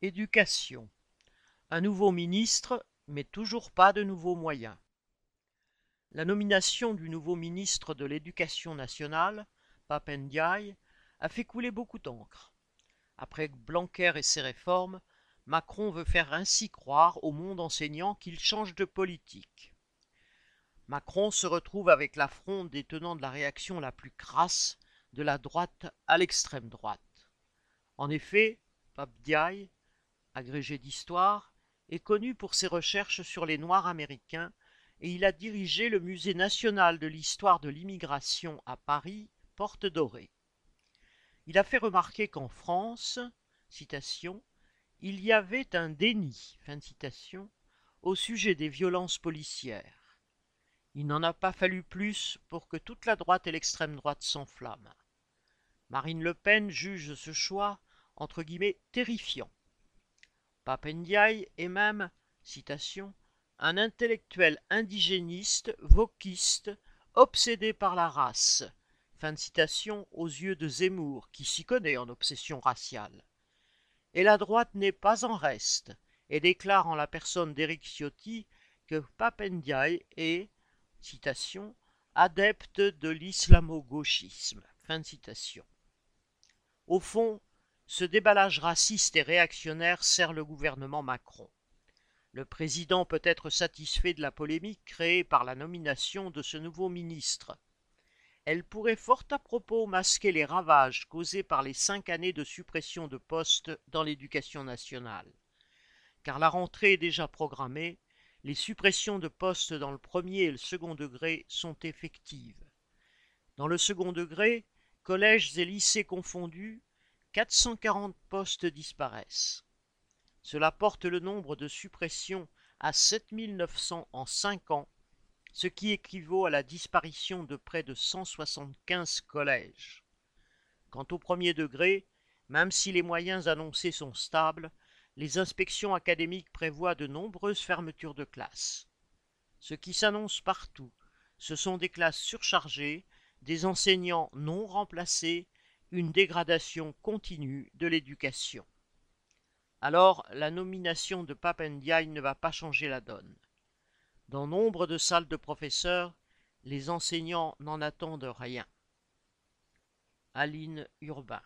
Éducation. Un nouveau ministre, mais toujours pas de nouveaux moyens. La nomination du nouveau ministre de l'Éducation nationale, Papendiaï, a fait couler beaucoup d'encre. Après Blanquer et ses réformes, Macron veut faire ainsi croire au monde enseignant qu'il change de politique. Macron se retrouve avec la fronde des tenants de la réaction la plus crasse de la droite à l'extrême droite. En effet, agrégé d'histoire, est connu pour ses recherches sur les Noirs américains et il a dirigé le Musée national de l'histoire de l'immigration à Paris, Porte Dorée. Il a fait remarquer qu'en France, citation, il y avait un déni, fin citation, au sujet des violences policières. Il n'en a pas fallu plus pour que toute la droite et l'extrême droite s'enflamment. Marine Le Pen juge ce choix entre guillemets terrifiant. Papendiaï est même, citation, un intellectuel indigéniste, vauquiste, obsédé par la race. Fin de citation aux yeux de Zemmour, qui s'y connaît en obsession raciale. Et la droite n'est pas en reste, et déclare en la personne d'Éric Ciotti que Papendiaï est, citation, adepte de l'islamo-gauchisme. Fin de citation. Au fond, ce déballage raciste et réactionnaire sert le gouvernement Macron. Le président peut être satisfait de la polémique créée par la nomination de ce nouveau ministre. Elle pourrait fort à propos masquer les ravages causés par les cinq années de suppression de postes dans l'éducation nationale. Car la rentrée est déjà programmée, les suppressions de postes dans le premier et le second degré sont effectives. Dans le second degré, collèges et lycées confondus, 440 postes disparaissent. Cela porte le nombre de suppressions à 7900 en 5 ans, ce qui équivaut à la disparition de près de 175 collèges. Quant au premier degré, même si les moyens annoncés sont stables, les inspections académiques prévoient de nombreuses fermetures de classes. Ce qui s'annonce partout, ce sont des classes surchargées, des enseignants non remplacés une dégradation continue de l'éducation. Alors, la nomination de Papendiaï ne va pas changer la donne. Dans nombre de salles de professeurs, les enseignants n'en attendent rien. Aline Urbain